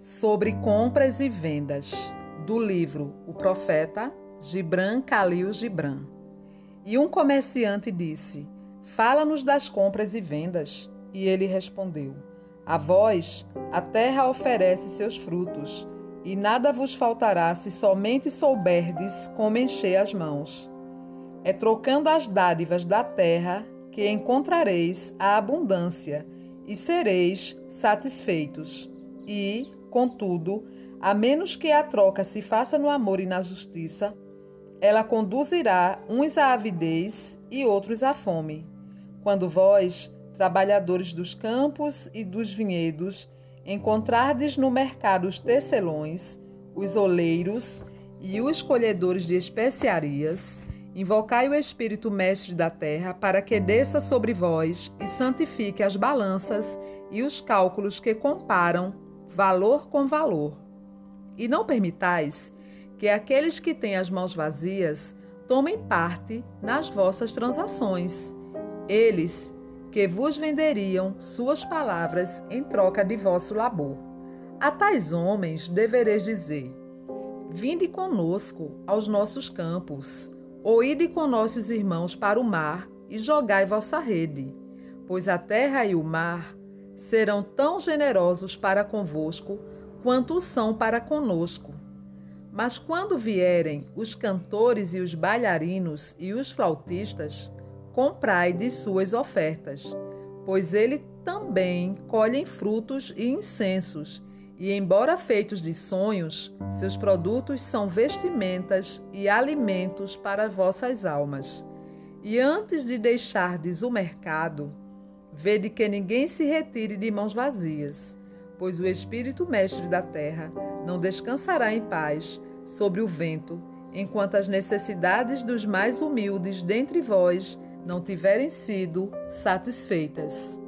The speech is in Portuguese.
Sobre compras e vendas, do livro O Profeta, Gibran Khalil Gibran. E um comerciante disse: Fala-nos das compras e vendas. E ele respondeu: A vós a terra oferece seus frutos, e nada vos faltará se somente souberdes como encher as mãos. É trocando as dádivas da terra que encontrareis a abundância e sereis satisfeitos. E, contudo, a menos que a troca se faça no amor e na justiça, ela conduzirá uns à avidez e outros à fome. Quando vós, trabalhadores dos campos e dos vinhedos, encontrardes no mercado os tecelões, os oleiros e os colhedores de especiarias, invocai o Espírito Mestre da terra para que desça sobre vós e santifique as balanças e os cálculos que comparam valor com valor. E não permitais que aqueles que têm as mãos vazias tomem parte nas vossas transações. Eles que vos venderiam suas palavras em troca de vosso labor. A tais homens devereis dizer: Vinde conosco aos nossos campos, ou ide com nossos irmãos para o mar e jogai vossa rede, pois a terra e o mar serão tão generosos para convosco quanto são para conosco. Mas quando vierem os cantores e os bailarinos e os flautistas, comprai de suas ofertas, pois ele também colhem frutos e incensos, e embora feitos de sonhos, seus produtos são vestimentas e alimentos para vossas almas. E antes de deixardes o mercado, vede que ninguém se retire de mãos vazias, pois o Espírito Mestre da terra não descansará em paz sobre o vento, enquanto as necessidades dos mais humildes dentre vós não tiverem sido satisfeitas.